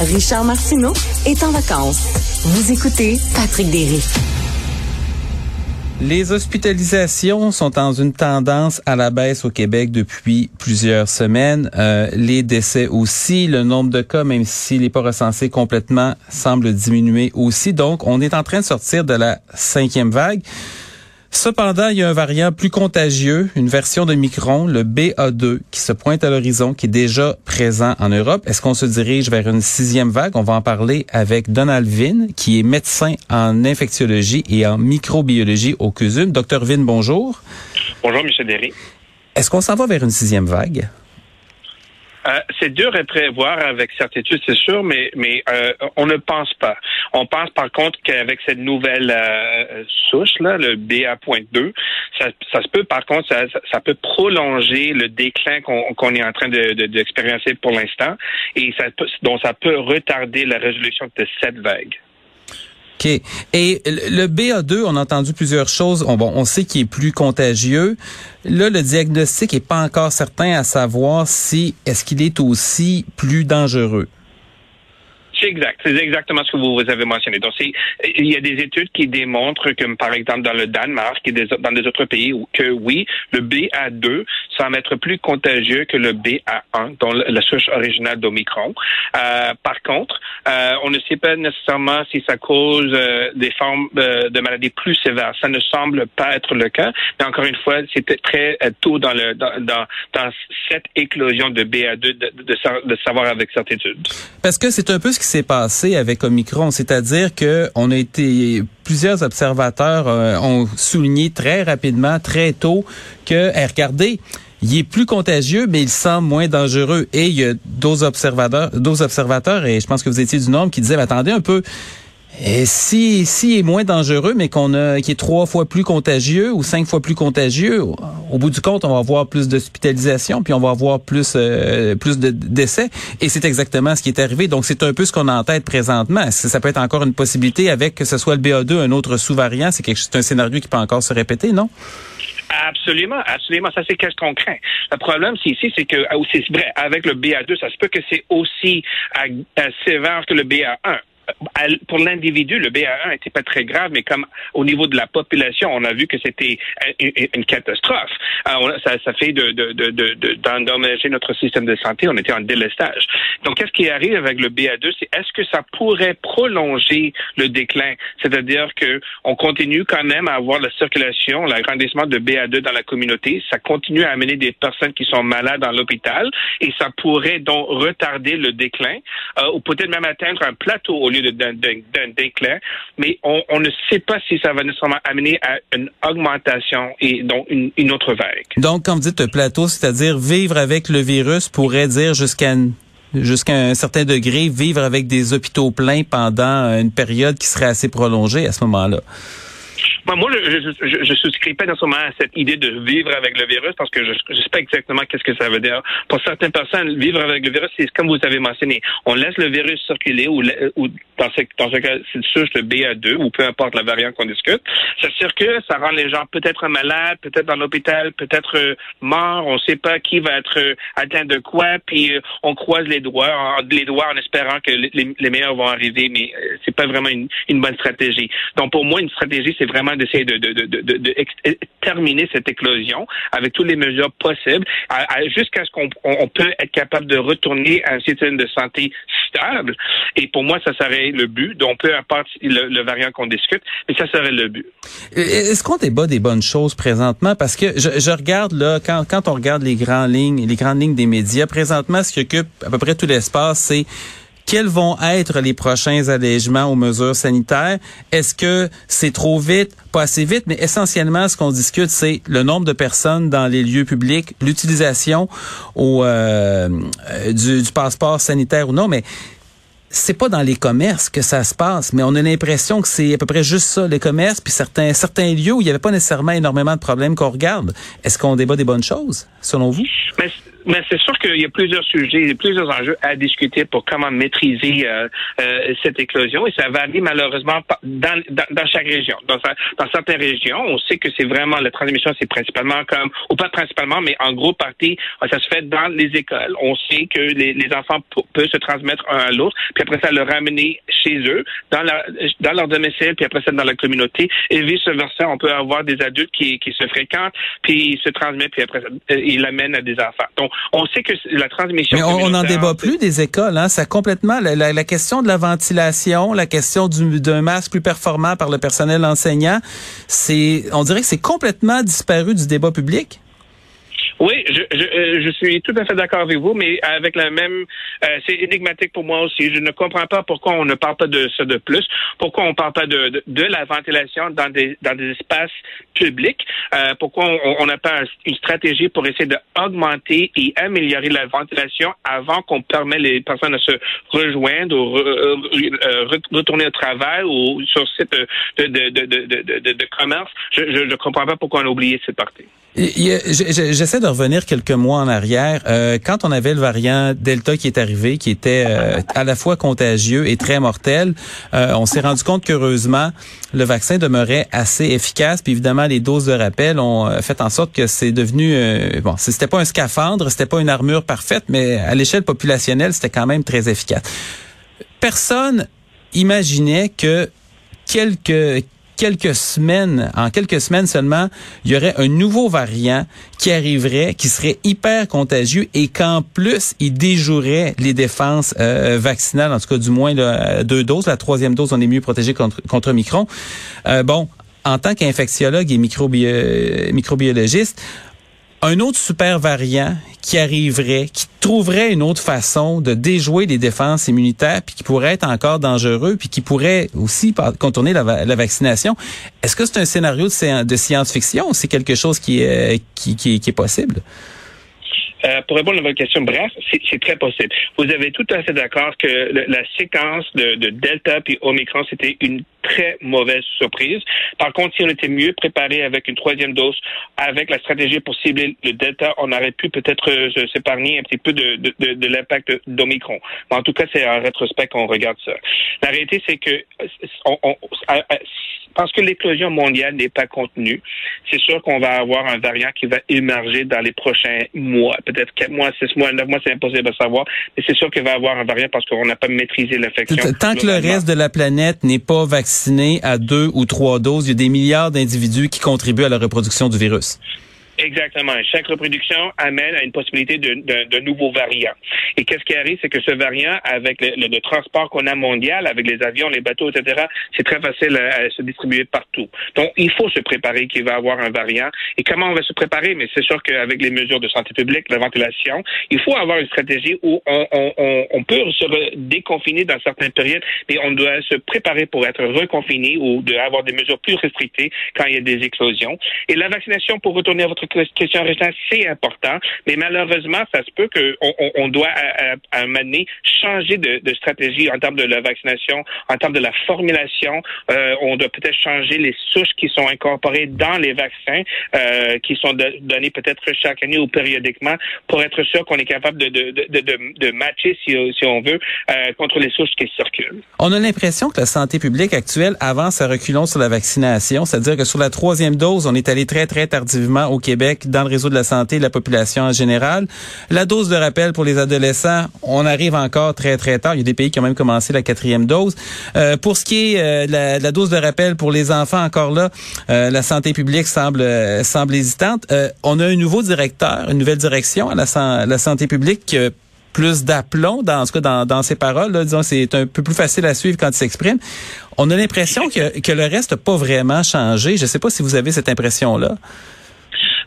Richard Martineau est en vacances. Vous écoutez Patrick Derry. Les hospitalisations sont dans une tendance à la baisse au Québec depuis plusieurs semaines. Euh, les décès aussi, le nombre de cas, même s'il n'est pas recensé complètement, semble diminuer aussi. Donc, on est en train de sortir de la cinquième vague. Cependant, il y a un variant plus contagieux, une version de Micron, le BA2, qui se pointe à l'horizon, qui est déjà présent en Europe. Est-ce qu'on se dirige vers une sixième vague? On va en parler avec Donald Vin, qui est médecin en infectiologie et en microbiologie au CUSUM. Docteur Vin, bonjour. Bonjour, M. Derry. Est-ce qu'on s'en va vers une sixième vague? Euh, c'est dur à prévoir avec certitude, c'est sûr, mais mais euh, on ne pense pas. On pense par contre qu'avec cette nouvelle euh, souche là, le BA.2, ça, ça se peut par contre ça, ça peut prolonger le déclin qu'on est en train d'expériencer de, pour l'instant et ça peut, donc ça peut retarder la résolution de cette vague. Et le BA2, on a entendu plusieurs choses. On sait qu'il est plus contagieux. Là, le diagnostic est pas encore certain à savoir si est-ce qu'il est aussi plus dangereux. C'est exact. C'est exactement ce que vous, avez mentionné. Donc, il y a des études qui démontrent que, par exemple, dans le Danemark et dans des autres pays, que oui, le BA2 semble être plus contagieux que le BA1, dont la souche originale d'Omicron. Euh, par contre, euh, on ne sait pas nécessairement si ça cause euh, des formes de maladies plus sévères. Ça ne semble pas être le cas. Mais encore une fois, c'était très tôt dans, cette éclosion de BA2 de, de, de savoir avec certitude. Parce que c'est un peu ce qui passé avec Omicron, c'est-à-dire que on a été plusieurs observateurs euh, ont souligné très rapidement, très tôt que, eh, regardez, il est plus contagieux, mais il semble moins dangereux. Et il y a d'autres observateurs, d'autres observateurs, et je pense que vous étiez du nombre, qui disaient, attendez un peu, et si, si est moins dangereux, mais qu'on a, qui est trois fois plus contagieux ou cinq fois plus contagieux, au bout du compte, on va avoir plus d'hospitalisation, puis on va avoir plus, euh, plus de décès. Et c'est exactement ce qui est arrivé. Donc, c'est un peu ce qu'on a en tête présentement. Ça peut être encore une possibilité avec que ce soit le BA2, un autre sous-variant. C'est quelque, c'est un scénario qui peut encore se répéter, non? Absolument, absolument. Ça, c'est qu'est-ce qu'on craint? Le problème, c'est ici, c'est que, c'est vrai, avec le BA2, ça se peut que c'est aussi sévère que le BA1 pour l'individu, le BA1 n'était pas très grave, mais comme au niveau de la population, on a vu que c'était une catastrophe. Ça, ça fait de, d'endommager notre système de santé. On était en délestage. Donc, qu'est-ce qui arrive avec le BA2 C'est est-ce que ça pourrait prolonger le déclin? C'est-à-dire que on continue quand même à avoir la circulation, l'agrandissement de BA2 dans la communauté. Ça continue à amener des personnes qui sont malades dans l'hôpital et ça pourrait donc retarder le déclin euh, ou peut-être même atteindre un plateau au d'un déclin, mais on, ne sait pas si ça va nécessairement amener à une augmentation et donc une, autre vague. Donc, quand vous dites plateau, c'est-à-dire vivre avec le virus pourrait dire jusqu'à jusqu'à un certain degré, vivre avec des hôpitaux pleins pendant une période qui serait assez prolongée à ce moment-là. Moi, je, je, souscris pas nécessairement à cette idée de vivre avec le virus parce que je ne sais pas exactement qu'est-ce que ça veut dire. Pour certaines personnes, vivre avec le virus, c'est comme vous avez mentionné. On laisse le virus circuler ou, ou dans ce, dans ce cas, c'est sûr, le BA2 ou peu importe la variante qu'on discute. Ça circule, ça rend les gens peut-être malades, peut-être dans l'hôpital, peut-être euh, morts. On ne sait pas qui va être euh, atteint de quoi. Puis euh, on croise les doigts, en, les doigts en espérant que les, les meilleurs vont arriver, mais c'est pas vraiment une, une bonne stratégie. Donc pour moi, une stratégie, c'est vraiment d'essayer de, de, de, de, terminer cette éclosion avec toutes les mesures possibles jusqu'à ce qu'on on peut être capable de retourner à un système de santé stable. Et pour moi, ça serait le but. Donc, peu importe le, variant qu'on discute, mais ça serait le but. Est-ce qu'on débat des bonnes choses présentement? Parce que je, regarde là, quand, quand on regarde les grandes lignes, les grandes lignes des médias, présentement, ce qui occupe à peu près tout l'espace, c'est quels vont être les prochains allègements aux mesures sanitaires? Est-ce que c'est trop vite, pas assez vite? Mais essentiellement, ce qu'on discute, c'est le nombre de personnes dans les lieux publics, l'utilisation au, euh, du, du passeport sanitaire ou non. Mais c'est pas dans les commerces que ça se passe, mais on a l'impression que c'est à peu près juste ça, les commerces, puis certains certains lieux où il n'y avait pas nécessairement énormément de problèmes qu'on regarde. Est-ce qu'on débat des bonnes choses, selon vous? C'est sûr qu'il y a plusieurs sujets, plusieurs enjeux à discuter pour comment maîtriser euh, euh, cette éclosion et ça varie malheureusement dans, dans, dans chaque région. Dans, dans, certaines régions, on sait que c'est vraiment la transmission, c'est principalement comme, ou pas principalement, mais en gros partie, ça se fait dans les écoles. On sait que les, les enfants peuvent se transmettre un à l'autre, puis après ça le ramener chez eux, dans, la, dans leur domicile, puis après ça dans la communauté. Et vice versa, on peut avoir des adultes qui, qui se fréquentent, puis ils se transmettent, puis après ça, euh, ils l'amènent à des enfants. On sait que la transmission. Mais on n'en débat plus des écoles. Hein? Ça complètement la, la, question de la ventilation, la question d'un masque plus performant par le personnel enseignant. C'est, on dirait que c'est complètement disparu du débat public. Oui, je, je, euh, je, suis tout à fait d'accord avec vous, mais avec la même, euh, c'est énigmatique pour moi aussi. Je ne comprends pas pourquoi on ne parle pas de ça de plus, pourquoi on parle pas de, de, la ventilation dans des dans des espaces publics, euh, pourquoi on n'a pas une stratégie pour essayer d'augmenter et améliorer la ventilation avant qu'on permet les personnes à se rejoindre ou retourner au travail ou sur site de de, de, de, de, de commerce. Je ne comprends pas pourquoi on a oublié cette partie. J'essaie de revenir quelques mois en arrière. Euh, quand on avait le variant Delta qui est arrivé, qui était euh, à la fois contagieux et très mortel, euh, on s'est rendu compte qu'heureusement, le vaccin demeurait assez efficace. Puis évidemment, les doses de rappel ont fait en sorte que c'est devenu... bon, c'était pas un scaphandre, c'était pas une armure parfaite, mais à l'échelle populationnelle, c'était quand même très efficace. Personne imaginait que quelques quelques semaines, en quelques semaines seulement, il y aurait un nouveau variant qui arriverait, qui serait hyper contagieux et qu'en plus, il déjouerait les défenses euh, vaccinales, en tout cas du moins deux doses. La troisième dose, on est mieux protégé contre, contre Micron. Euh, bon, en tant qu'infectiologue et microbiologiste, un autre super variant qui arriverait, qui trouverait une autre façon de déjouer les défenses immunitaires, puis qui pourrait être encore dangereux, puis qui pourrait aussi contourner la, vaccination. Est-ce que c'est un scénario de, science-fiction ou c'est quelque chose qui est, possible? Euh, pour répondre à votre question, bref, c'est très possible. Vous avez tout à fait d'accord que la séquence de, de Delta puis Omicron, c'était une très mauvaise surprise. Par contre, si on était mieux préparé avec une troisième dose, avec la stratégie pour cibler le Delta, on aurait pu peut-être euh, s'épargner un petit peu de, de, de, de l'impact d'Omicron. en tout cas, c'est en rétrospect qu'on regarde ça. La réalité, c'est que euh, on, parce que l'éclosion mondiale n'est pas contenue, c'est sûr qu'on va avoir un variant qui va émerger dans les prochains mois. Peut-être 4 mois, 6 mois, 9 mois, c'est impossible de savoir. Mais c'est sûr qu'il va y avoir un variant parce qu'on n'a pas maîtrisé l'infection. Tant que le reste de la planète n'est pas vacciné à deux ou trois doses, il y a des milliards d'individus qui contribuent à la reproduction du virus. Exactement. Chaque reproduction amène à une possibilité de, de, de nouveaux variants. Et qu'est-ce qui arrive, c'est que ce variant, avec le, le, transport qu'on a mondial, avec les avions, les bateaux, etc., c'est très facile à, se distribuer partout. Donc, il faut se préparer qu'il va y avoir un variant. Et comment on va se préparer? Mais c'est sûr qu'avec les mesures de santé publique, la ventilation, il faut avoir une stratégie où on, on, on peut se déconfiner dans certaines périodes, mais on doit se préparer pour être reconfiné ou de avoir des mesures plus restrictées quand il y a des explosions. Et la vaccination, pour retourner à votre question restante, c'est important, mais malheureusement, ça se peut qu'on on, doit à, un moment donné changer de, stratégie en termes de la vaccination, en termes de la formulation. Euh, on doit peut-être changer les souches qui sont incorporées dans les vaccins, euh, qui sont donnés peut-être chaque année ou périodiquement, pour être sûr qu'on est capable de, de, matcher, si, si, on veut, euh, contre les souches qui circulent. On a l'impression que la santé publique actuelle avance à reculons sur la vaccination, c'est-à-dire que sur la troisième dose, on est allé très, très tardivement au Québec dans le réseau de la santé et la population en général. La dose de rappel pour les adolescents, on arrive encore très, très tard. Il y a des pays qui ont même commencé la quatrième dose. Euh, pour ce qui est euh, la, dose de rappel pour les enfants, encore là, euh, la santé publique semble, semble hésitante. on a un nouveau directeur, une nouvelle direction à la, santé publique qui plus d'aplomb dans ce cas dans, dans ses paroles. Là, disons, c'est un peu plus facile à suivre quand il s'exprime. On a l'impression que, que le reste n'a pas vraiment changé. Je ne sais pas si vous avez cette impression-là.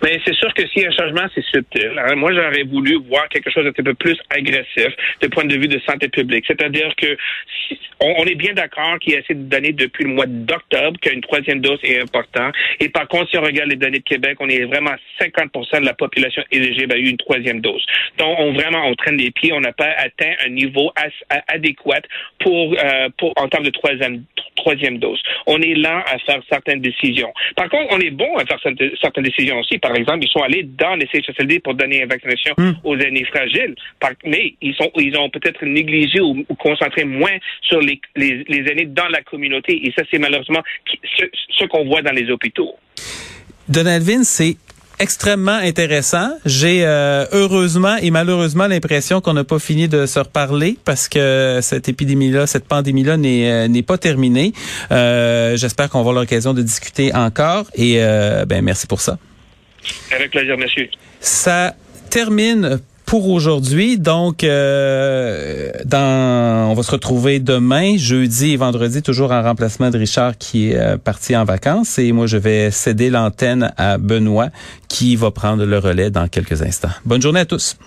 Mais c'est sûr que s'il y a un changement, c'est subtil. Hein. Moi, j'aurais voulu voir quelque chose d'un peu plus agressif du point de vue de santé publique. C'est-à-dire que on, est bien d'accord qu'il y a assez de données depuis le mois d'octobre qu'une troisième dose est importante. Et par contre, si on regarde les données de Québec, on est vraiment 50% de la population éligible à une troisième dose. Donc, on vraiment, on traîne les pieds. On n'a pas atteint un niveau adéquat pour, euh, pour en termes de troisième, troisième dose. On est lent à faire certaines décisions. Par contre, on est bon à faire certaines décisions aussi par exemple, ils sont allés dans les CHSLD pour donner une vaccination hmm. aux aînés fragiles, mais ils sont ils ont peut-être négligé ou, concentré moins sur les, les, aînés dans la communauté. Et ça, c'est malheureusement ce, ce qu'on voit dans les hôpitaux. Donald Vince, c'est extrêmement intéressant. J'ai euh, heureusement et malheureusement l'impression qu'on n'a pas fini de se reparler parce que cette épidémie-là, cette pandémie-là n'est euh, n'est pas terminée. Euh, J'espère qu'on va avoir l'occasion de discuter encore et euh, ben merci pour ça. Avec plaisir, monsieur. Ça termine pour aujourd'hui. Donc, euh, on va se retrouver demain, jeudi et vendredi, toujours en remplacement de Richard qui est euh, parti en vacances. Et moi, je vais céder l'antenne à Benoît qui va prendre le relais dans quelques instants. Bonne journée à tous.